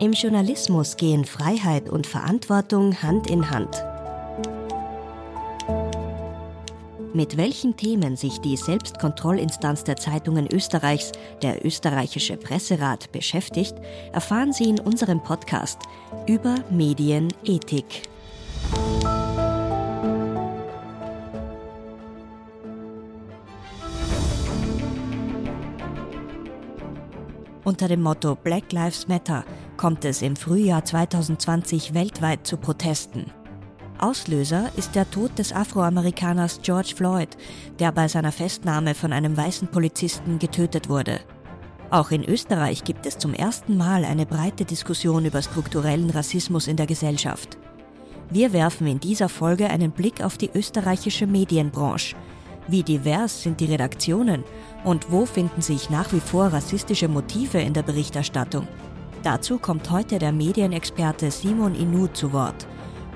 Im Journalismus gehen Freiheit und Verantwortung Hand in Hand. Mit welchen Themen sich die Selbstkontrollinstanz der Zeitungen Österreichs, der österreichische Presserat, beschäftigt, erfahren Sie in unserem Podcast über Medienethik. Unter dem Motto Black Lives Matter kommt es im Frühjahr 2020 weltweit zu Protesten. Auslöser ist der Tod des Afroamerikaners George Floyd, der bei seiner Festnahme von einem weißen Polizisten getötet wurde. Auch in Österreich gibt es zum ersten Mal eine breite Diskussion über strukturellen Rassismus in der Gesellschaft. Wir werfen in dieser Folge einen Blick auf die österreichische Medienbranche. Wie divers sind die Redaktionen und wo finden sich nach wie vor rassistische Motive in der Berichterstattung? Dazu kommt heute der Medienexperte Simon Inu zu Wort.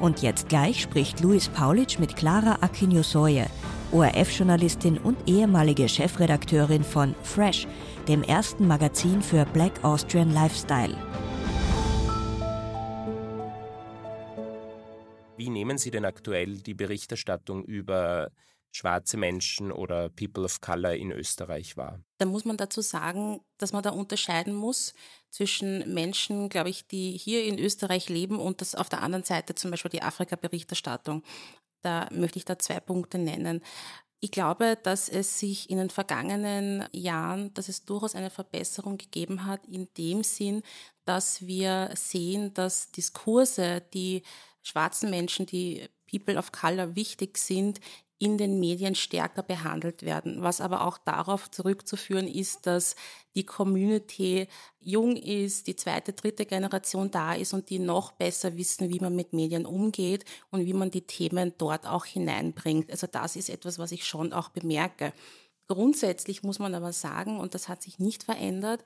Und jetzt gleich spricht Luis Paulitsch mit Clara Aquino-Soye, ORF-Journalistin und ehemalige Chefredakteurin von Fresh, dem ersten Magazin für Black Austrian Lifestyle. Wie nehmen Sie denn aktuell die Berichterstattung über schwarze Menschen oder People of Color in Österreich wahr? Da muss man dazu sagen, dass man da unterscheiden muss zwischen Menschen, glaube ich, die hier in Österreich leben und das auf der anderen Seite zum Beispiel die Afrika-Berichterstattung. Da möchte ich da zwei Punkte nennen. Ich glaube, dass es sich in den vergangenen Jahren, dass es durchaus eine Verbesserung gegeben hat, in dem Sinn, dass wir sehen, dass Diskurse, die schwarzen Menschen, die People of Color wichtig sind, in den Medien stärker behandelt werden, was aber auch darauf zurückzuführen ist, dass die Community jung ist, die zweite, dritte Generation da ist und die noch besser wissen, wie man mit Medien umgeht und wie man die Themen dort auch hineinbringt. Also das ist etwas, was ich schon auch bemerke. Grundsätzlich muss man aber sagen, und das hat sich nicht verändert,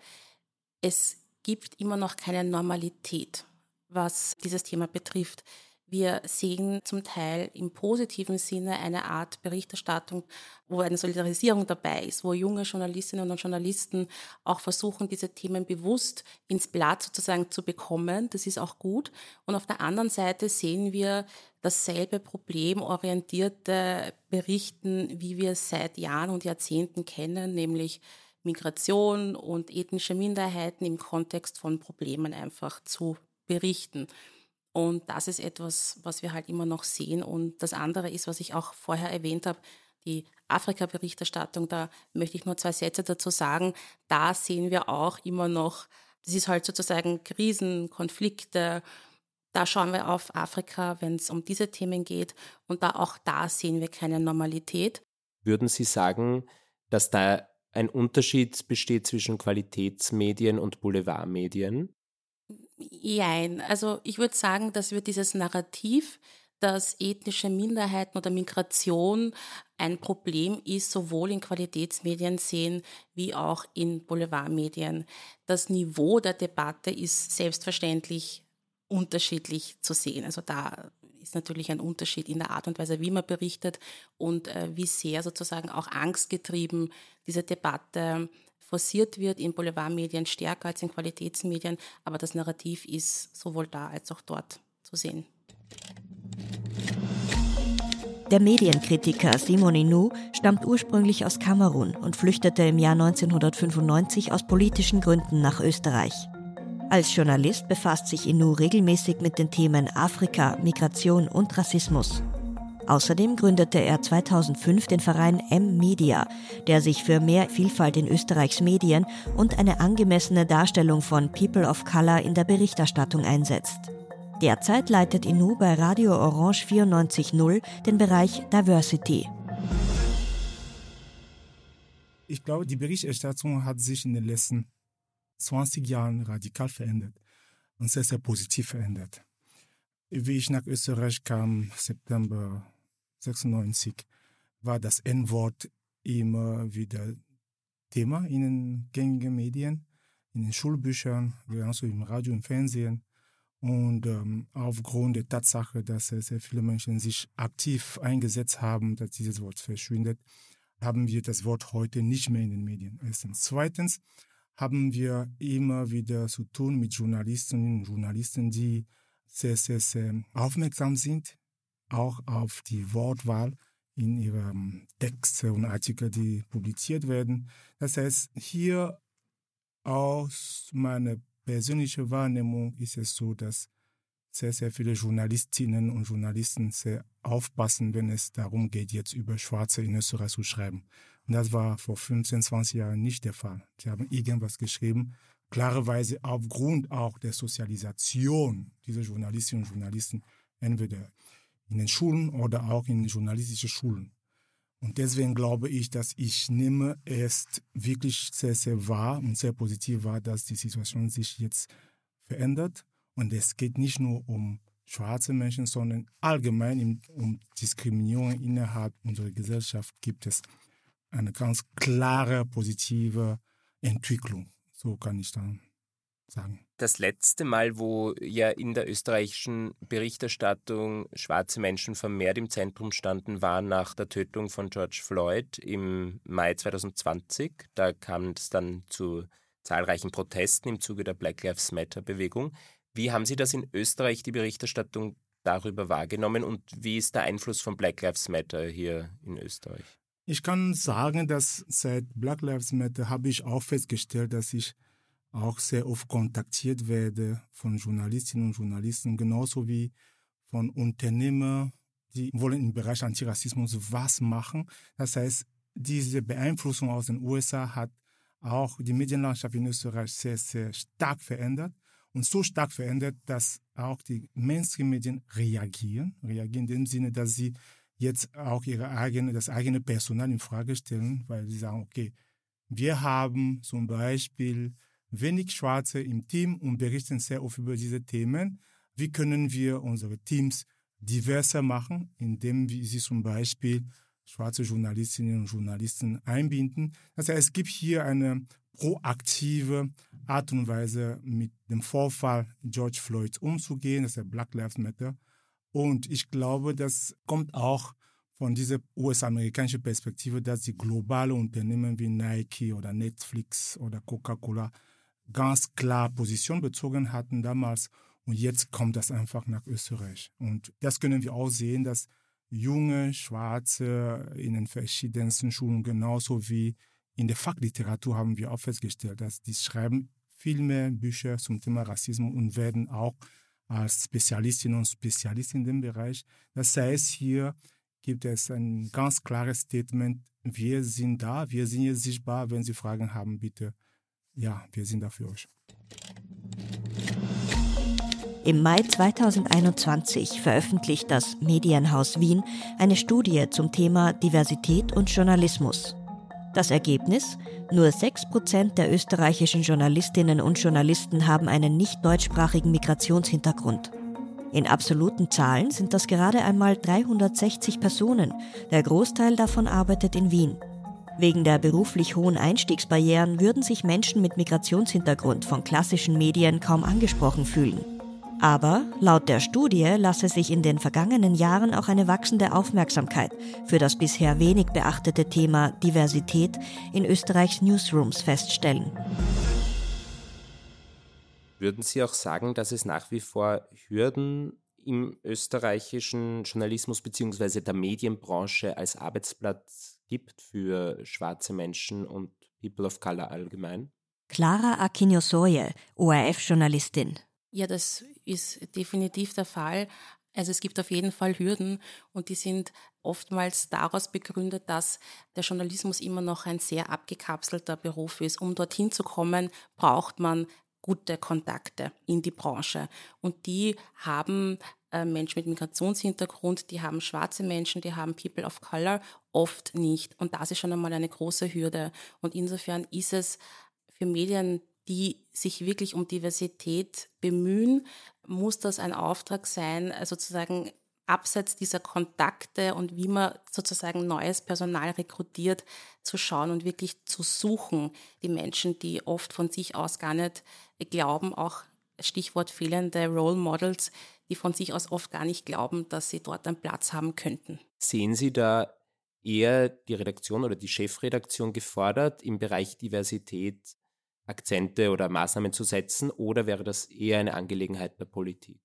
es gibt immer noch keine Normalität, was dieses Thema betrifft. Wir sehen zum Teil im positiven Sinne eine Art Berichterstattung, wo eine Solidarisierung dabei ist, wo junge Journalistinnen und Journalisten auch versuchen, diese Themen bewusst ins Blatt sozusagen zu bekommen. Das ist auch gut. Und auf der anderen Seite sehen wir dasselbe problemorientierte Berichten, wie wir es seit Jahren und Jahrzehnten kennen, nämlich Migration und ethnische Minderheiten im Kontext von Problemen einfach zu berichten. Und das ist etwas, was wir halt immer noch sehen. Und das andere ist, was ich auch vorher erwähnt habe, die Afrika-Berichterstattung. Da möchte ich nur zwei Sätze dazu sagen. Da sehen wir auch immer noch, das ist halt sozusagen Krisen, Konflikte. Da schauen wir auf Afrika, wenn es um diese Themen geht. Und da auch da sehen wir keine Normalität. Würden Sie sagen, dass da ein Unterschied besteht zwischen Qualitätsmedien und Boulevardmedien? Jein. Also ich würde sagen, dass wir dieses Narrativ, dass ethnische Minderheiten oder Migration ein Problem ist, sowohl in Qualitätsmedien sehen wie auch in Boulevardmedien. Das Niveau der Debatte ist selbstverständlich unterschiedlich zu sehen. Also da ist natürlich ein Unterschied in der Art und Weise, wie man berichtet und äh, wie sehr sozusagen auch angstgetrieben diese Debatte forciert wird in Boulevardmedien stärker als in Qualitätsmedien, aber das Narrativ ist sowohl da als auch dort zu sehen. Der Medienkritiker Simon Inou stammt ursprünglich aus Kamerun und flüchtete im Jahr 1995 aus politischen Gründen nach Österreich. Als Journalist befasst sich Inou regelmäßig mit den Themen Afrika, Migration und Rassismus. Außerdem gründete er 2005 den Verein M-Media, der sich für mehr Vielfalt in Österreichs Medien und eine angemessene Darstellung von People of Color in der Berichterstattung einsetzt. Derzeit leitet Inu bei Radio Orange 94.0 den Bereich Diversity. Ich glaube, die Berichterstattung hat sich in den letzten 20 Jahren radikal verändert und sehr, sehr positiv verändert. Wie ich nach Österreich kam, September 96 war das N-Wort immer wieder Thema in den gängigen Medien, in den Schulbüchern, genauso im Radio und Fernsehen. Und ähm, aufgrund der Tatsache, dass sehr viele Menschen sich aktiv eingesetzt haben, dass dieses Wort verschwindet, haben wir das Wort heute nicht mehr in den Medien. Erstens. Zweitens haben wir immer wieder zu tun mit Journalistinnen und Journalisten, die sehr, sehr, sehr aufmerksam sind, auch auf die Wortwahl in ihren Texten und Artikeln, die publiziert werden. Das heißt, hier aus meiner persönlichen Wahrnehmung ist es so, dass sehr, sehr viele Journalistinnen und Journalisten sehr aufpassen, wenn es darum geht, jetzt über Schwarze in Österreich zu schreiben. Und das war vor 15, 20 Jahren nicht der Fall. Sie haben irgendwas geschrieben, klarerweise aufgrund auch der Sozialisation dieser Journalistinnen und Journalisten, entweder in den Schulen oder auch in journalistischen Schulen. Und deswegen glaube ich, dass ich nehme es wirklich sehr, sehr wahr und sehr positiv wahr, dass die Situation sich jetzt verändert. Und es geht nicht nur um schwarze Menschen, sondern allgemein um Diskriminierung innerhalb unserer Gesellschaft gibt es eine ganz klare positive Entwicklung. So kann ich dann sagen. Das letzte Mal, wo ja in der österreichischen Berichterstattung schwarze Menschen vermehrt im Zentrum standen, war nach der Tötung von George Floyd im Mai 2020. Da kam es dann zu zahlreichen Protesten im Zuge der Black Lives Matter-Bewegung. Wie haben Sie das in Österreich, die Berichterstattung darüber wahrgenommen und wie ist der Einfluss von Black Lives Matter hier in Österreich? Ich kann sagen, dass seit Black Lives Matter habe ich auch festgestellt, dass ich auch sehr oft kontaktiert werde von Journalistinnen und Journalisten, genauso wie von Unternehmern, die wollen im Bereich Antirassismus was machen. Das heißt, diese Beeinflussung aus den USA hat auch die Medienlandschaft in Österreich sehr, sehr stark verändert und so stark verändert, dass auch die Mainstream-Medien reagieren, reagieren in dem Sinne, dass sie jetzt auch ihre eigene, das eigene Personal in Frage stellen, weil sie sagen, okay, wir haben zum Beispiel wenig Schwarze im Team und berichten sehr oft über diese Themen. Wie können wir unsere Teams diverser machen, indem wir sie zum Beispiel schwarze Journalistinnen und Journalisten einbinden. Das heißt, es gibt hier eine proaktive Art und Weise, mit dem Vorfall George Floyd umzugehen, das ist der Black Lives Matter. Und ich glaube, das kommt auch von dieser US-amerikanischen Perspektive, dass die globale Unternehmen wie Nike oder Netflix oder Coca-Cola ganz klar Position bezogen hatten damals. Und jetzt kommt das einfach nach Österreich. Und das können wir auch sehen, dass junge Schwarze in den verschiedensten Schulen genauso wie in der Fachliteratur haben wir auch festgestellt, dass die schreiben viel mehr Bücher zum Thema Rassismus und werden auch als Spezialistinnen und Spezialisten in dem Bereich. Das heißt, hier gibt es ein ganz klares Statement, wir sind da, wir sind jetzt sichtbar, wenn Sie Fragen haben, bitte. Ja, wir sind da für euch. Im Mai 2021 veröffentlicht das Medienhaus Wien eine Studie zum Thema Diversität und Journalismus. Das Ergebnis? Nur 6% der österreichischen Journalistinnen und Journalisten haben einen nicht deutschsprachigen Migrationshintergrund. In absoluten Zahlen sind das gerade einmal 360 Personen. Der Großteil davon arbeitet in Wien. Wegen der beruflich hohen Einstiegsbarrieren würden sich Menschen mit Migrationshintergrund von klassischen Medien kaum angesprochen fühlen. Aber laut der Studie lasse sich in den vergangenen Jahren auch eine wachsende Aufmerksamkeit für das bisher wenig beachtete Thema Diversität in Österreichs Newsrooms feststellen. Würden Sie auch sagen, dass es nach wie vor Hürden im österreichischen Journalismus bzw. der Medienbranche als Arbeitsplatz gibt für schwarze Menschen und People of Color allgemein? Clara Aquino-Soye, ORF-Journalistin. Ja, das ist definitiv der Fall. Also es gibt auf jeden Fall Hürden und die sind oftmals daraus begründet, dass der Journalismus immer noch ein sehr abgekapselter Beruf ist. Um dorthin zu kommen, braucht man gute Kontakte in die Branche. Und die haben äh, Menschen mit Migrationshintergrund, die haben schwarze Menschen, die haben People of Color oft nicht. Und das ist schon einmal eine große Hürde. Und insofern ist es für Medien die sich wirklich um Diversität bemühen, muss das ein Auftrag sein, äh, sozusagen abseits dieser Kontakte und wie man sozusagen neues Personal rekrutiert, zu schauen und wirklich zu suchen, die Menschen, die oft von sich aus gar nicht glauben, auch Stichwort fehlende Role Models, die von sich aus oft gar nicht glauben, dass sie dort einen Platz haben könnten. Sehen Sie da eher die Redaktion oder die Chefredaktion gefordert, im Bereich Diversität Akzente oder Maßnahmen zu setzen oder wäre das eher eine Angelegenheit der Politik?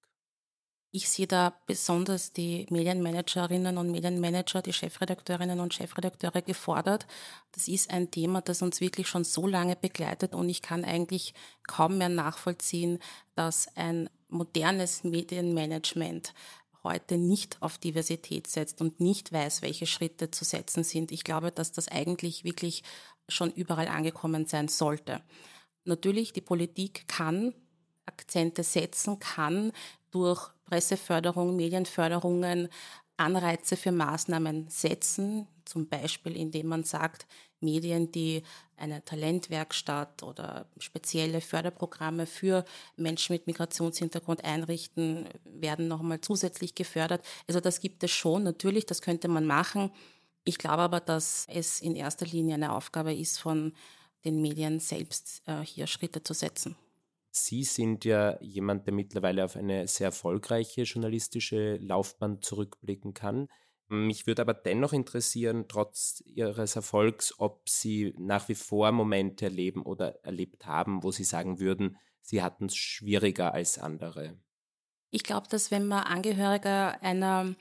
Ich sehe da besonders die Medienmanagerinnen und Medienmanager, die Chefredakteurinnen und Chefredakteure gefordert. Das ist ein Thema, das uns wirklich schon so lange begleitet und ich kann eigentlich kaum mehr nachvollziehen, dass ein modernes Medienmanagement heute nicht auf Diversität setzt und nicht weiß, welche Schritte zu setzen sind. Ich glaube, dass das eigentlich wirklich schon überall angekommen sein sollte. Natürlich, die Politik kann Akzente setzen, kann durch Presseförderung, Medienförderungen Anreize für Maßnahmen setzen, zum Beispiel indem man sagt, Medien, die eine Talentwerkstatt oder spezielle Förderprogramme für Menschen mit Migrationshintergrund einrichten, werden nochmal zusätzlich gefördert. Also das gibt es schon, natürlich, das könnte man machen. Ich glaube aber, dass es in erster Linie eine Aufgabe ist von den Medien selbst, äh, hier Schritte zu setzen. Sie sind ja jemand, der mittlerweile auf eine sehr erfolgreiche journalistische Laufbahn zurückblicken kann. Mich würde aber dennoch interessieren, trotz Ihres Erfolgs, ob Sie nach wie vor Momente erleben oder erlebt haben, wo Sie sagen würden, Sie hatten es schwieriger als andere. Ich glaube, dass wenn man Angehöriger einer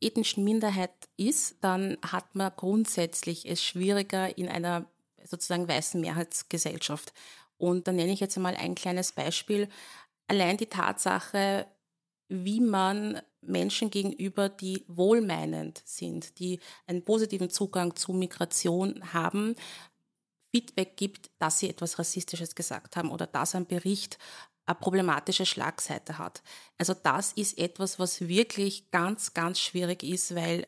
ethnischen Minderheit ist, dann hat man grundsätzlich es schwieriger in einer sozusagen weißen Mehrheitsgesellschaft. Und da nenne ich jetzt einmal ein kleines Beispiel. Allein die Tatsache, wie man Menschen gegenüber, die wohlmeinend sind, die einen positiven Zugang zu Migration haben, Feedback gibt, dass sie etwas Rassistisches gesagt haben oder dass ein Bericht eine problematische Schlagseite hat. Also das ist etwas, was wirklich ganz, ganz schwierig ist, weil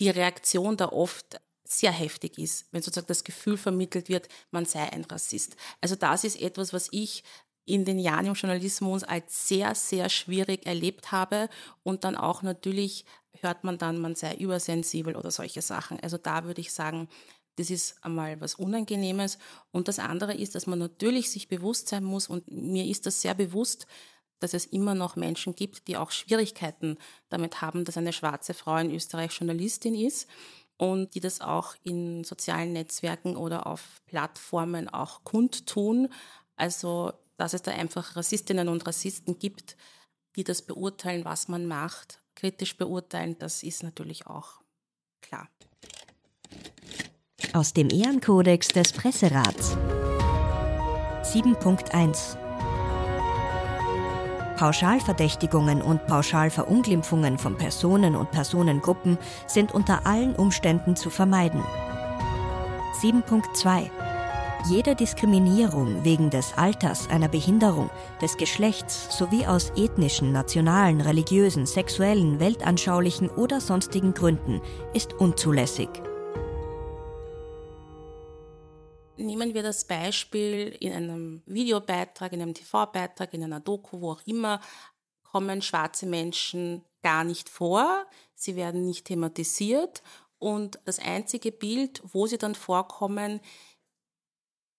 die Reaktion da oft sehr heftig ist, wenn sozusagen das Gefühl vermittelt wird, man sei ein Rassist. Also das ist etwas, was ich in den Jahren im Journalismus als sehr, sehr schwierig erlebt habe. Und dann auch natürlich hört man dann, man sei übersensibel oder solche Sachen. Also da würde ich sagen, das ist einmal was Unangenehmes. Und das andere ist, dass man natürlich sich bewusst sein muss, und mir ist das sehr bewusst, dass es immer noch Menschen gibt, die auch Schwierigkeiten damit haben, dass eine schwarze Frau in Österreich Journalistin ist und die das auch in sozialen Netzwerken oder auf Plattformen auch kundtun. Also, dass es da einfach Rassistinnen und Rassisten gibt, die das beurteilen, was man macht, kritisch beurteilen, das ist natürlich auch klar. Aus dem Ehrenkodex des Presserats 7.1 Pauschalverdächtigungen und Pauschalverunglimpfungen von Personen und Personengruppen sind unter allen Umständen zu vermeiden. 7.2 jede Diskriminierung wegen des Alters, einer Behinderung, des Geschlechts sowie aus ethnischen, nationalen, religiösen, sexuellen, weltanschaulichen oder sonstigen Gründen ist unzulässig. Nehmen wir das Beispiel in einem Videobeitrag, in einem TV-Beitrag, in einer Doku, wo auch immer, kommen schwarze Menschen gar nicht vor, sie werden nicht thematisiert und das einzige Bild, wo sie dann vorkommen,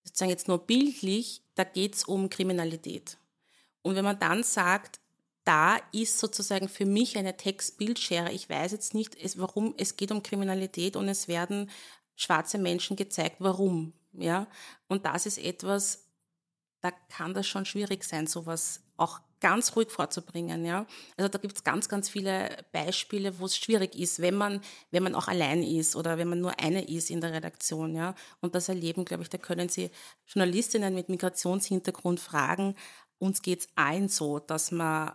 sozusagen jetzt nur bildlich, da geht es um Kriminalität. Und wenn man dann sagt, da ist sozusagen für mich eine Text-Bildschere, ich weiß jetzt nicht, warum es geht um Kriminalität und es werden schwarze Menschen gezeigt, warum. Ja? Und das ist etwas, da kann das schon schwierig sein, sowas auch ganz ruhig vorzubringen. Ja? Also da gibt es ganz, ganz viele Beispiele, wo es schwierig ist, wenn man, wenn man auch allein ist oder wenn man nur eine ist in der Redaktion. Ja? Und das erleben, glaube ich, da können Sie Journalistinnen mit Migrationshintergrund fragen. Uns geht es allen so, dass man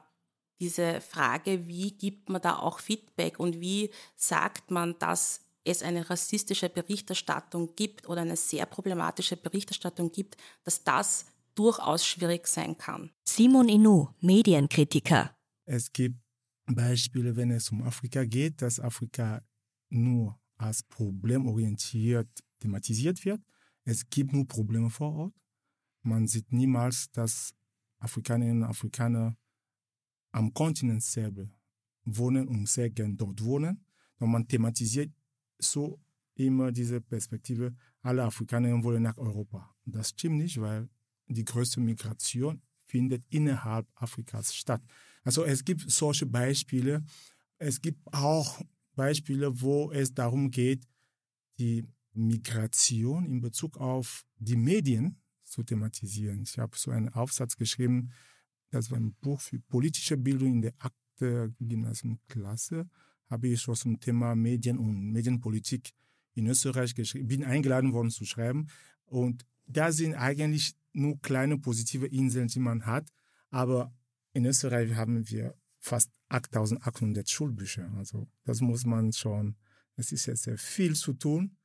diese Frage, wie gibt man da auch Feedback und wie sagt man, dass es eine rassistische Berichterstattung gibt oder eine sehr problematische Berichterstattung gibt, dass das durchaus schwierig sein kann. Simon Inu, Medienkritiker. Es gibt Beispiele, wenn es um Afrika geht, dass Afrika nur als problemorientiert thematisiert wird. Es gibt nur Probleme vor Ort. Man sieht niemals, dass Afrikanerinnen und Afrikaner am Kontinent selber wohnen und sehr gern dort wohnen. Und man thematisiert so immer diese Perspektive, alle Afrikaner wollen nach Europa. Das stimmt nicht, weil die größte Migration findet innerhalb Afrikas statt. Also es gibt solche Beispiele. Es gibt auch Beispiele, wo es darum geht, die Migration in Bezug auf die Medien zu thematisieren. Ich habe so einen Aufsatz geschrieben, das war ein Buch für politische Bildung in der achten Gymnasiumklasse, habe ich schon zum Thema Medien und Medienpolitik in Österreich geschrieben, bin eingeladen worden zu schreiben. Und da sind eigentlich nur kleine positive Inseln, die man hat. Aber in Österreich haben wir fast 8800 Schulbücher. Also das muss man schon, es ist jetzt sehr viel zu tun.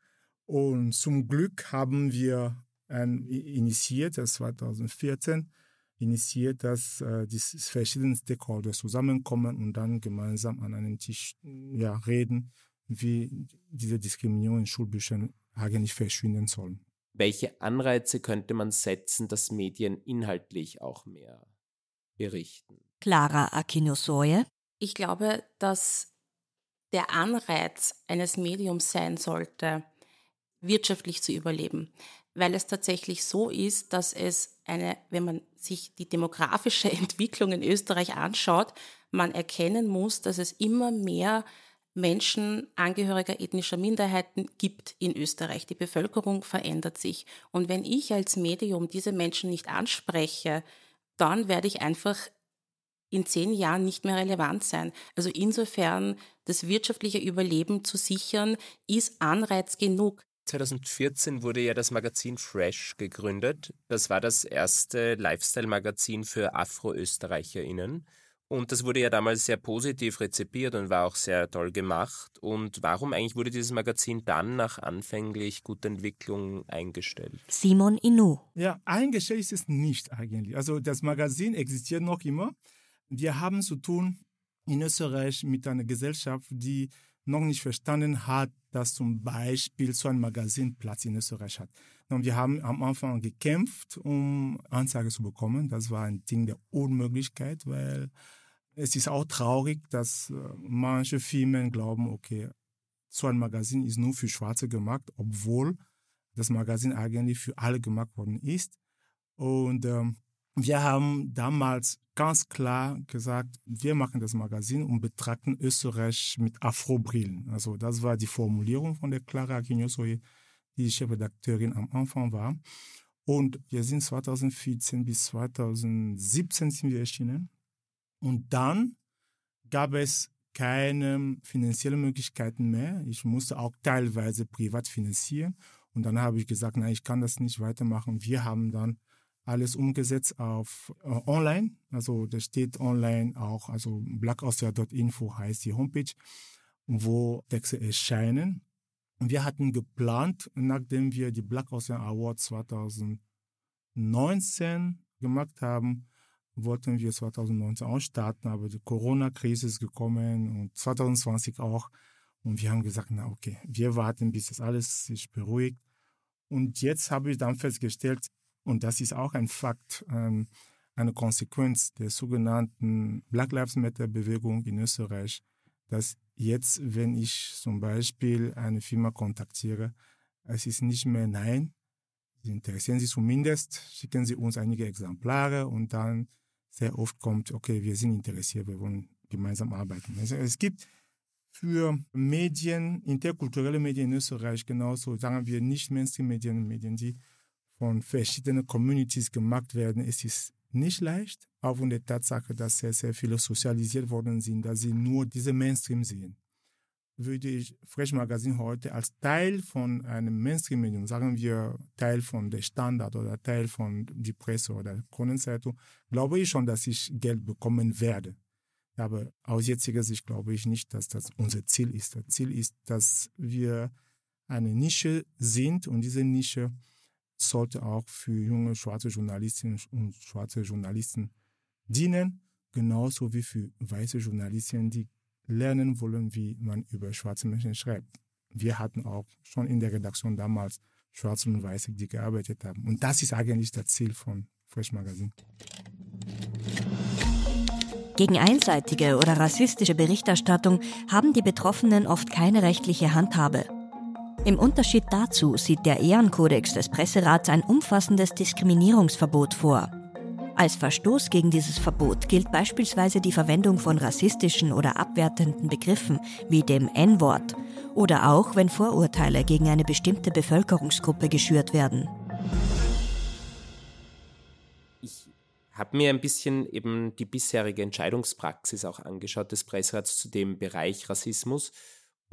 Und zum Glück haben wir ein, initiiert, das 2014, initiiert, dass äh, die verschiedenen Stakeholder zusammenkommen und dann gemeinsam an einem Tisch ja, reden, wie diese Diskriminierung in Schulbüchern eigentlich verschwinden sollen. Welche Anreize könnte man setzen, dass Medien inhaltlich auch mehr berichten? Clara Akinosoye. Ich glaube, dass der Anreiz eines Mediums sein sollte, wirtschaftlich zu überleben, weil es tatsächlich so ist, dass es eine, wenn man sich die demografische Entwicklung in Österreich anschaut, man erkennen muss, dass es immer mehr Menschen Angehöriger ethnischer Minderheiten gibt in Österreich. Die Bevölkerung verändert sich. Und wenn ich als Medium diese Menschen nicht anspreche, dann werde ich einfach in zehn Jahren nicht mehr relevant sein. Also insofern das wirtschaftliche Überleben zu sichern, ist Anreiz genug. 2014 wurde ja das Magazin Fresh gegründet. Das war das erste Lifestyle-Magazin für Afro-ÖsterreicherInnen. Und das wurde ja damals sehr positiv rezipiert und war auch sehr toll gemacht. Und warum eigentlich wurde dieses Magazin dann nach anfänglich guter Entwicklung eingestellt? Simon Inu. Ja, eingestellt ist es nicht eigentlich. Also das Magazin existiert noch immer. Wir haben zu tun in Österreich mit einer Gesellschaft, die noch nicht verstanden hat, dass zum Beispiel so ein Magazin Platz in Österreich hat. Und wir haben am Anfang gekämpft, um Anzeige zu bekommen. Das war ein Ding der Unmöglichkeit, weil es ist auch traurig, dass äh, manche Firmen glauben, okay, so ein Magazin ist nur für Schwarze gemacht, obwohl das Magazin eigentlich für alle gemacht worden ist. Und ähm, wir haben damals ganz klar gesagt, wir machen das Magazin und betrachten Österreich mit Afro-Brillen. Also das war die Formulierung von der Clara Aquinosoye, die Chefredakteurin am Anfang war. Und wir sind 2014 bis 2017 sind wir erschienen. Und dann gab es keine finanziellen Möglichkeiten mehr. Ich musste auch teilweise privat finanzieren. Und dann habe ich gesagt, nein, ich kann das nicht weitermachen. Wir haben dann alles umgesetzt auf äh, online. Also das steht online auch, also blackaustria.info heißt die Homepage, wo Texte erscheinen. Wir hatten geplant, nachdem wir die Black Austria Awards 2019 gemacht haben, wollten wir 2019 auch starten, aber die Corona-Krise ist gekommen und 2020 auch. Und wir haben gesagt, na okay, wir warten, bis das alles sich beruhigt. Und jetzt habe ich dann festgestellt, und das ist auch ein Fakt, ähm, eine Konsequenz der sogenannten Black Lives Matter Bewegung in Österreich, dass jetzt, wenn ich zum Beispiel eine Firma kontaktiere, es ist nicht mehr nein, interessieren Sie zumindest, schicken Sie uns einige Exemplare und dann sehr oft kommt, okay, wir sind interessiert, wir wollen gemeinsam arbeiten. Also es gibt für Medien, interkulturelle Medien in Österreich genauso, sagen wir nicht Mainstream-Medien, Medien, die von verschiedenen Communities gemacht werden. Es ist nicht leicht, aufgrund der Tatsache, dass sehr, sehr viele sozialisiert worden sind, dass sie nur diese Mainstream sehen würde ich Fresh Magazine heute als Teil von einem Mainstream-Medium, sagen wir Teil von der Standard oder Teil von die Presse oder Kronenzeitung, glaube ich schon, dass ich Geld bekommen werde. Aber aus jetziger Sicht glaube ich nicht, dass das unser Ziel ist. Das Ziel ist, dass wir eine Nische sind und diese Nische sollte auch für junge schwarze Journalistinnen und schwarze Journalisten dienen, genauso wie für weiße Journalistinnen, die lernen wollen, wie man über schwarze Menschen schreibt. Wir hatten auch schon in der Redaktion damals Schwarze und Weiße, die gearbeitet haben. Und das ist eigentlich das Ziel von Fresh Magazine. Gegen einseitige oder rassistische Berichterstattung haben die Betroffenen oft keine rechtliche Handhabe. Im Unterschied dazu sieht der Ehrenkodex des Presserats ein umfassendes Diskriminierungsverbot vor. Als Verstoß gegen dieses Verbot gilt beispielsweise die Verwendung von rassistischen oder abwertenden Begriffen wie dem N-Wort oder auch wenn Vorurteile gegen eine bestimmte Bevölkerungsgruppe geschürt werden. Ich habe mir ein bisschen eben die bisherige Entscheidungspraxis auch angeschaut des Presserats zu dem Bereich Rassismus.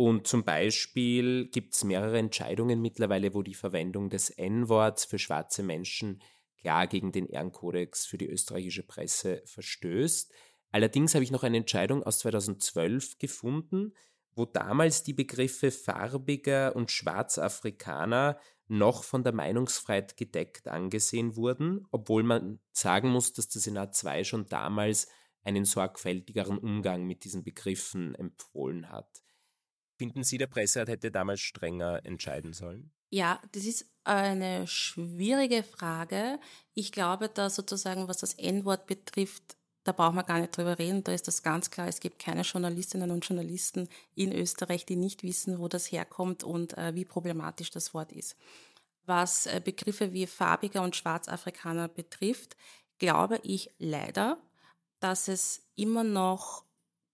Und zum Beispiel gibt es mehrere Entscheidungen mittlerweile, wo die Verwendung des N-Worts für schwarze Menschen klar gegen den Ehrenkodex für die österreichische Presse verstößt. Allerdings habe ich noch eine Entscheidung aus 2012 gefunden, wo damals die Begriffe farbiger und Schwarzafrikaner noch von der Meinungsfreiheit gedeckt angesehen wurden, obwohl man sagen muss, dass der Senat 2 schon damals einen sorgfältigeren Umgang mit diesen Begriffen empfohlen hat. Finden Sie, der Presserat hätte damals strenger entscheiden sollen? Ja, das ist eine schwierige Frage. Ich glaube, da sozusagen, was das N-Wort betrifft, da braucht man gar nicht drüber reden. Da ist das ganz klar. Es gibt keine Journalistinnen und Journalisten in Österreich, die nicht wissen, wo das herkommt und äh, wie problematisch das Wort ist. Was äh, Begriffe wie farbiger und Schwarzafrikaner betrifft, glaube ich leider, dass es immer noch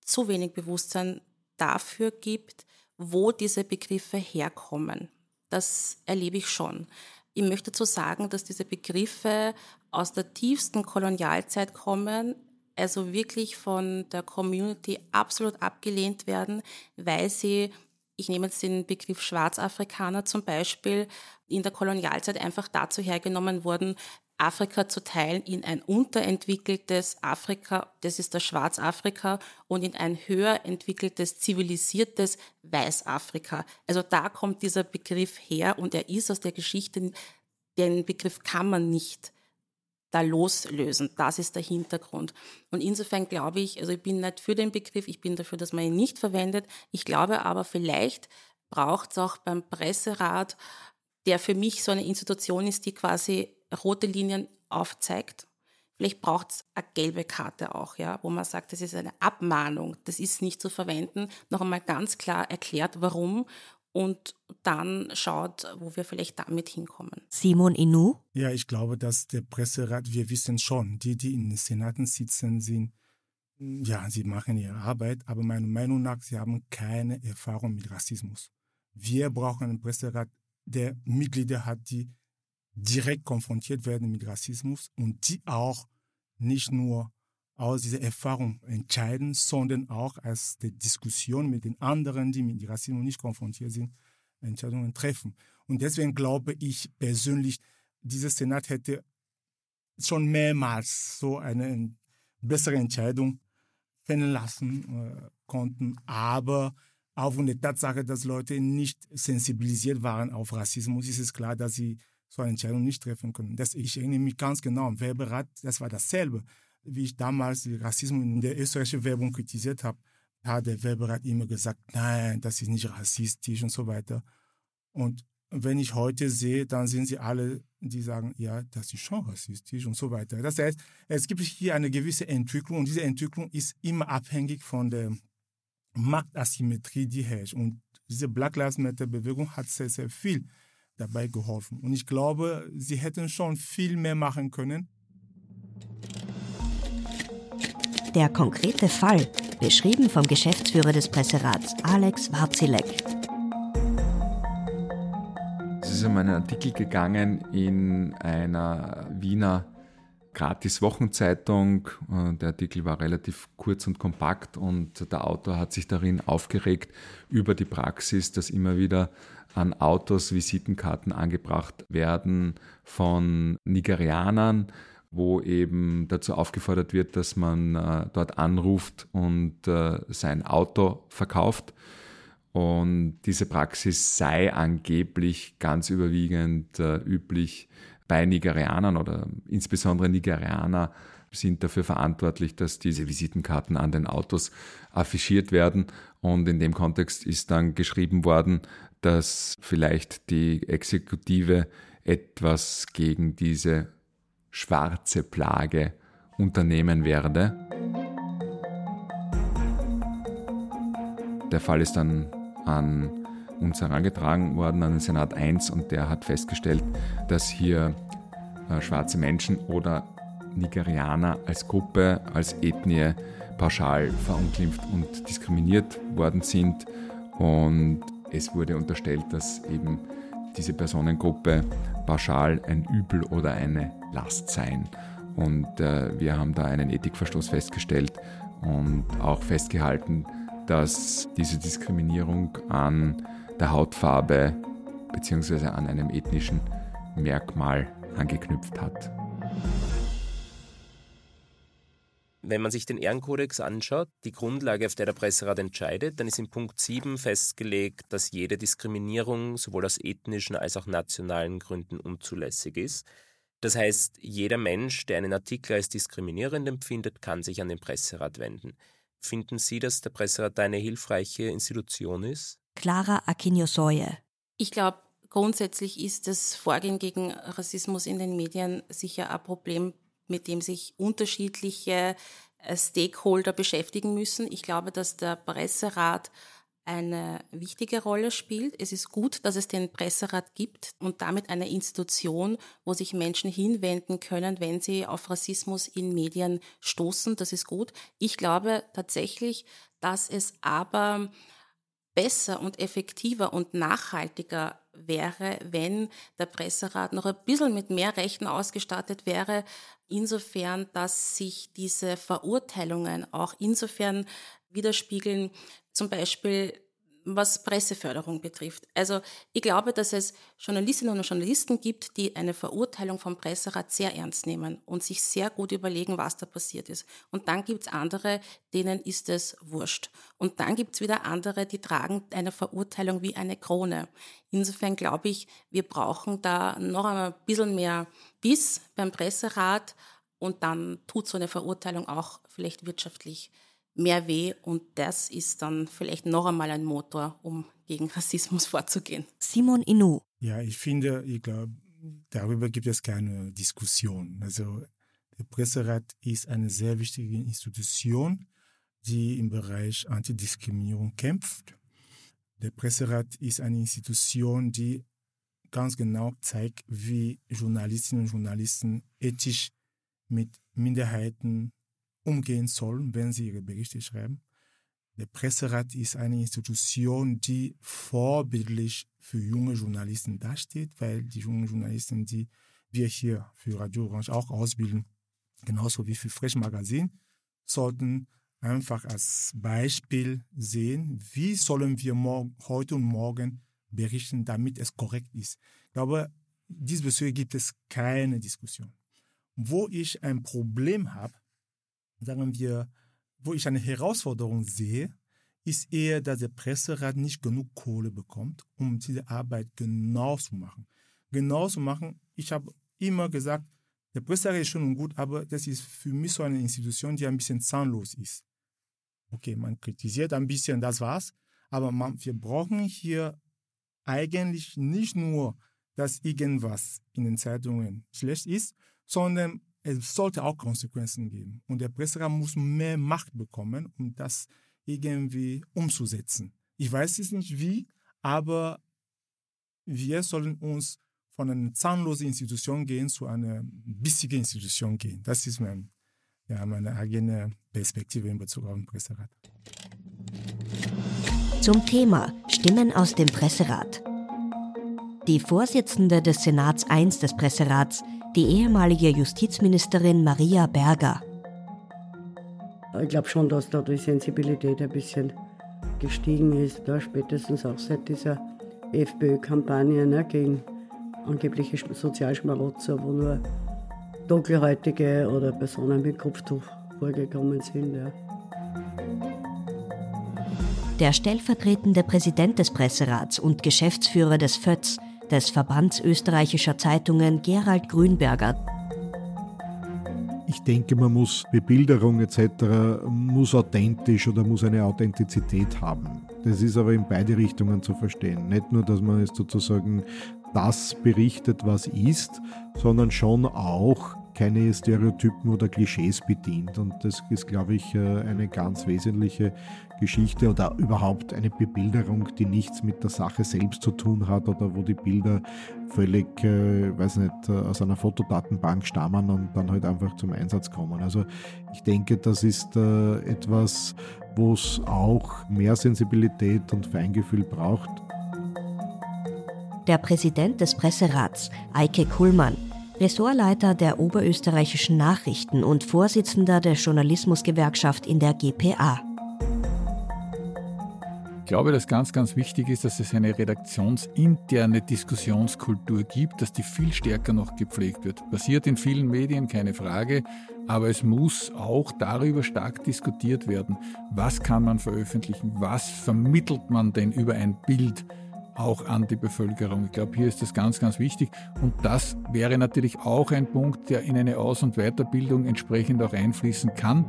zu wenig Bewusstsein dafür gibt, wo diese Begriffe herkommen. Das erlebe ich schon. Ich möchte dazu sagen, dass diese Begriffe aus der tiefsten Kolonialzeit kommen, also wirklich von der Community absolut abgelehnt werden, weil sie, ich nehme jetzt den Begriff Schwarzafrikaner zum Beispiel, in der Kolonialzeit einfach dazu hergenommen wurden, Afrika zu teilen in ein unterentwickeltes Afrika, das ist das Schwarzafrika, und in ein höher entwickeltes, zivilisiertes Weißafrika. Also da kommt dieser Begriff her und er ist aus der Geschichte, den Begriff kann man nicht da loslösen. Das ist der Hintergrund. Und insofern glaube ich, also ich bin nicht für den Begriff, ich bin dafür, dass man ihn nicht verwendet. Ich glaube aber, vielleicht braucht es auch beim Presserat, der für mich so eine Institution ist, die quasi rote Linien aufzeigt. Vielleicht braucht es eine gelbe Karte auch, ja, wo man sagt, das ist eine Abmahnung, das ist nicht zu verwenden. Noch einmal ganz klar erklärt, warum und dann schaut, wo wir vielleicht damit hinkommen. Simon Inu? Ja, ich glaube, dass der Presserat, wir wissen schon, die, die in den Senaten sitzen, sind, ja, sie machen ihre Arbeit, aber meiner Meinung nach, sie haben keine Erfahrung mit Rassismus. Wir brauchen einen Presserat, der Mitglieder hat, die direkt konfrontiert werden mit Rassismus und die auch nicht nur aus dieser Erfahrung entscheiden, sondern auch als die Diskussion mit den anderen, die mit Rassismus nicht konfrontiert sind, Entscheidungen treffen. Und deswegen glaube ich persönlich, dieser Senat hätte schon mehrmals so eine bessere Entscheidung fällen lassen äh, konnten. Aber aufgrund der Tatsache, dass Leute nicht sensibilisiert waren auf Rassismus, ist es klar, dass sie so eine Entscheidung nicht treffen können. Das, ich erinnere mich ganz genau, im Werberat, das war dasselbe wie ich damals Rassismus in der österreichischen Werbung kritisiert habe, hat der Werberat immer gesagt, nein, das ist nicht rassistisch und so weiter. Und wenn ich heute sehe, dann sind sie alle, die sagen, ja, das ist schon rassistisch und so weiter. Das heißt, es gibt hier eine gewisse Entwicklung und diese Entwicklung ist immer abhängig von der Marktasymmetrie, die herrscht. Und diese Black Lives Matter Bewegung hat sehr, sehr viel dabei geholfen. Und ich glaube, sie hätten schon viel mehr machen können. Der konkrete Fall, beschrieben vom Geschäftsführer des Presserats, Alex Warzilek. Es ist um einen Artikel gegangen in einer Wiener Gratis-Wochenzeitung. Der Artikel war relativ kurz und kompakt und der Autor hat sich darin aufgeregt über die Praxis, dass immer wieder an Autos Visitenkarten angebracht werden von Nigerianern, wo eben dazu aufgefordert wird, dass man äh, dort anruft und äh, sein Auto verkauft. Und diese Praxis sei angeblich ganz überwiegend äh, üblich bei Nigerianern oder insbesondere Nigerianer sind dafür verantwortlich, dass diese Visitenkarten an den Autos affichiert werden. Und in dem Kontext ist dann geschrieben worden, dass vielleicht die Exekutive etwas gegen diese schwarze Plage unternehmen werde. Der Fall ist dann an uns herangetragen worden, an den Senat 1, und der hat festgestellt, dass hier äh, schwarze Menschen oder Nigerianer als Gruppe, als Ethnie pauschal verunglimpft und diskriminiert worden sind. Und es wurde unterstellt, dass eben diese Personengruppe pauschal ein Übel oder eine Last sein. Und äh, wir haben da einen Ethikverstoß festgestellt und auch festgehalten, dass diese Diskriminierung an der Hautfarbe bzw. an einem ethnischen Merkmal angeknüpft hat. Wenn man sich den Ehrenkodex anschaut, die Grundlage, auf der der Presserat entscheidet, dann ist in Punkt 7 festgelegt, dass jede Diskriminierung sowohl aus ethnischen als auch nationalen Gründen unzulässig ist. Das heißt, jeder Mensch, der einen Artikel als diskriminierend empfindet, kann sich an den Presserat wenden. Finden Sie, dass der Presserat eine hilfreiche Institution ist? Clara Akinyosoye. Ich glaube, grundsätzlich ist das Vorgehen gegen Rassismus in den Medien sicher ein Problem, mit dem sich unterschiedliche äh, Stakeholder beschäftigen müssen. Ich glaube, dass der Presserat eine wichtige Rolle spielt. Es ist gut, dass es den Presserat gibt und damit eine Institution, wo sich Menschen hinwenden können, wenn sie auf Rassismus in Medien stoßen. Das ist gut. Ich glaube tatsächlich, dass es aber besser und effektiver und nachhaltiger wäre, wenn der Presserat noch ein bisschen mit mehr Rechten ausgestattet wäre, insofern, dass sich diese Verurteilungen auch insofern widerspiegeln, zum Beispiel was Presseförderung betrifft. Also ich glaube, dass es Journalistinnen und Journalisten gibt, die eine Verurteilung vom Presserat sehr ernst nehmen und sich sehr gut überlegen, was da passiert ist. Und dann gibt es andere, denen ist es wurscht. Und dann gibt es wieder andere, die tragen eine Verurteilung wie eine Krone. Insofern glaube ich, wir brauchen da noch ein bisschen mehr Biss beim Presserat und dann tut so eine Verurteilung auch vielleicht wirtschaftlich mehr weh und das ist dann vielleicht noch einmal ein Motor, um gegen Rassismus vorzugehen. Simon Inu. Ja, ich finde, ich glaube, darüber gibt es keine Diskussion. Also der Presserat ist eine sehr wichtige Institution, die im Bereich Antidiskriminierung kämpft. Der Presserat ist eine Institution, die ganz genau zeigt, wie Journalistinnen und Journalisten ethisch mit Minderheiten umgehen sollen, wenn sie ihre Berichte schreiben. Der Presserat ist eine Institution, die vorbildlich für junge Journalisten dasteht, weil die jungen Journalisten, die wir hier für Radio Orange auch ausbilden, genauso wie für Fresh Magazin, sollten einfach als Beispiel sehen, wie sollen wir heute und morgen berichten, damit es korrekt ist. Ich glaube, diesbezüglich gibt es keine Diskussion. Wo ich ein Problem habe, sagen wir, wo ich eine Herausforderung sehe, ist eher, dass der Presserat nicht genug Kohle bekommt, um diese Arbeit genau zu machen. Genau zu machen, ich habe immer gesagt, der Presserat ist schon gut, aber das ist für mich so eine Institution, die ein bisschen zahnlos ist. Okay, man kritisiert ein bisschen, das war's, aber man, wir brauchen hier eigentlich nicht nur, dass irgendwas in den Zeitungen schlecht ist, sondern es sollte auch Konsequenzen geben. Und der Presserat muss mehr Macht bekommen, um das irgendwie umzusetzen. Ich weiß es nicht wie, aber wir sollen uns von einer zahnlosen Institution gehen zu einer bissigen Institution gehen. Das ist mein, ja, meine eigene Perspektive in Bezug auf den Presserat. Zum Thema Stimmen aus dem Presserat. Die Vorsitzende des Senats I des Presserats die ehemalige Justizministerin Maria Berger. Ich glaube schon, dass da die Sensibilität ein bisschen gestiegen ist, da spätestens auch seit dieser FPÖ-Kampagne ne, gegen angebliche Sozialschmarotzer, wo nur Dunkelhäutige oder Personen mit Kopftuch vorgekommen sind. Ja. Der stellvertretende Präsident des Presserats und Geschäftsführer des FÖTS, des Verbands österreichischer Zeitungen Gerald Grünberger. Ich denke, man muss Bebilderung etc. muss authentisch oder muss eine Authentizität haben. Das ist aber in beide Richtungen zu verstehen. Nicht nur, dass man jetzt sozusagen das berichtet, was ist, sondern schon auch keine Stereotypen oder Klischees bedient. Und das ist, glaube ich, äh, eine ganz wesentliche Geschichte oder überhaupt eine Bebilderung, die nichts mit der Sache selbst zu tun hat oder wo die Bilder völlig, äh, weiß nicht, äh, aus einer Fotodatenbank stammen und dann halt einfach zum Einsatz kommen. Also ich denke, das ist äh, etwas, wo es auch mehr Sensibilität und Feingefühl braucht. Der Präsident des Presserats, Eike Kuhlmann, Ressortleiter der oberösterreichischen Nachrichten und Vorsitzender der Journalismusgewerkschaft in der GPA. Ich glaube, dass ganz, ganz wichtig ist, dass es eine redaktionsinterne Diskussionskultur gibt, dass die viel stärker noch gepflegt wird. Passiert in vielen Medien, keine Frage, aber es muss auch darüber stark diskutiert werden, was kann man veröffentlichen, was vermittelt man denn über ein Bild auch an die Bevölkerung. Ich glaube, hier ist das ganz, ganz wichtig. Und das wäre natürlich auch ein Punkt, der in eine Aus- und Weiterbildung entsprechend auch einfließen kann.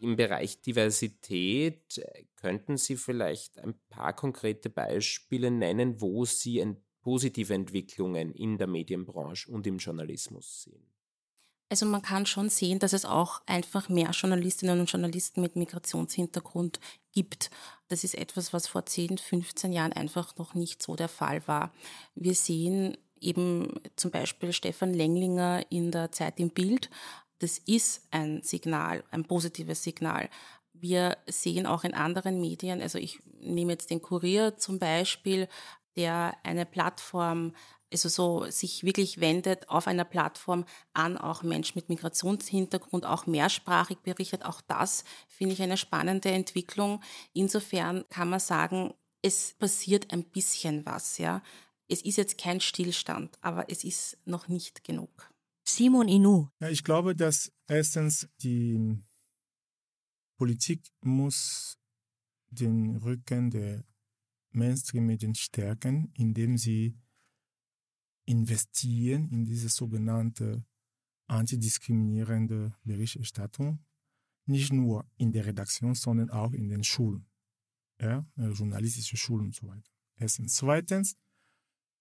Im Bereich Diversität äh, könnten Sie vielleicht ein paar konkrete Beispiele nennen, wo Sie positive Entwicklungen in der Medienbranche und im Journalismus sehen? Also man kann schon sehen, dass es auch einfach mehr Journalistinnen und Journalisten mit Migrationshintergrund gibt. Das ist etwas, was vor 10, 15 Jahren einfach noch nicht so der Fall war. Wir sehen eben zum Beispiel Stefan Lenglinger in der Zeit im Bild das ist ein Signal, ein positives Signal. Wir sehen auch in anderen Medien, also ich nehme jetzt den Kurier zum Beispiel, der eine Plattform, also so sich wirklich wendet auf einer Plattform an auch Menschen mit Migrationshintergrund, auch mehrsprachig berichtet. Auch das finde ich eine spannende Entwicklung. Insofern kann man sagen, es passiert ein bisschen was, ja. Es ist jetzt kein Stillstand, aber es ist noch nicht genug. Simon Inu. Ja, ich glaube, dass erstens die Politik muss den Rücken der Mainstream-Medien stärken, indem sie investieren in diese sogenannte antidiskriminierende Berichterstattung, nicht nur in der Redaktion, sondern auch in den Schulen, ja, äh, journalistische Schulen und so weiter. Erstens. Zweitens,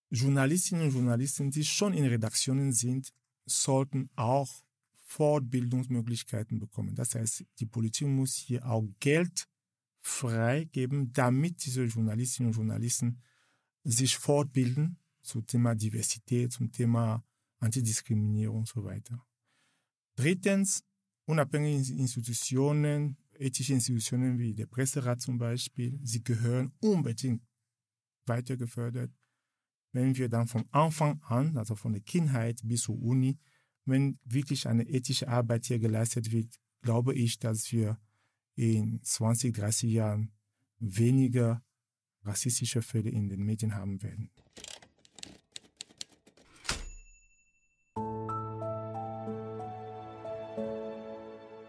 Journalistinnen und Journalisten, die schon in Redaktionen sind, sollten auch Fortbildungsmöglichkeiten bekommen. Das heißt, die Politik muss hier auch Geld freigeben, damit diese Journalistinnen und Journalisten sich fortbilden zum Thema Diversität, zum Thema Antidiskriminierung und so weiter. Drittens, unabhängige Institutionen, ethische Institutionen wie der Presserat zum Beispiel, sie gehören unbedingt weiter gefördert wenn wir dann von Anfang an, also von der Kindheit bis zur Uni, wenn wirklich eine ethische Arbeit hier geleistet wird, glaube ich, dass wir in 20, 30 Jahren weniger rassistische Fälle in den Medien haben werden.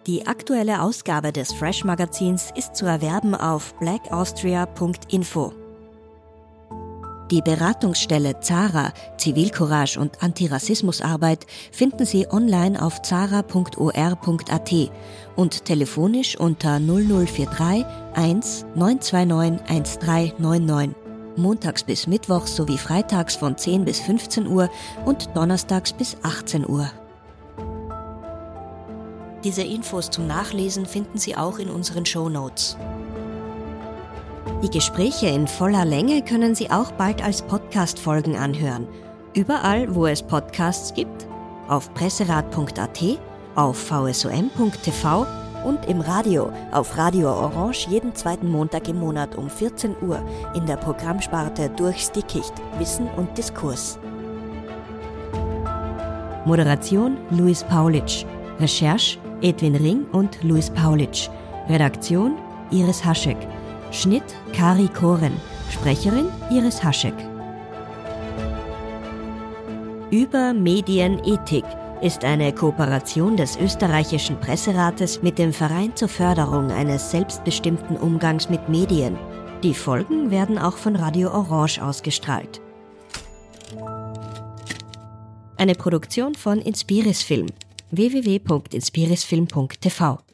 Die aktuelle Ausgabe des Fresh Magazins ist zu erwerben auf blackaustria.info. Die Beratungsstelle Zara, Zivilcourage und Antirassismusarbeit finden Sie online auf zara.or.at und telefonisch unter 0043 1 929 1399. Montags bis Mittwochs sowie freitags von 10 bis 15 Uhr und donnerstags bis 18 Uhr. Diese Infos zum Nachlesen finden Sie auch in unseren Show Notes. Die Gespräche in voller Länge können Sie auch bald als Podcast-Folgen anhören. Überall, wo es Podcasts gibt, auf presserat.at, auf vsom.tv und im Radio auf Radio Orange jeden zweiten Montag im Monat um 14 Uhr in der Programmsparte Durchs Dickicht Wissen und Diskurs. Moderation Luis Paulitsch. Recherche Edwin Ring und Luis Paulitsch. Redaktion Iris Haschek. Schnitt Kari Koren. Sprecherin Iris Haschek. Über Medienethik ist eine Kooperation des österreichischen Presserates mit dem Verein zur Förderung eines selbstbestimmten Umgangs mit Medien. Die Folgen werden auch von Radio Orange ausgestrahlt. Eine Produktion von Inspiris Film www.inspirisfilm.tv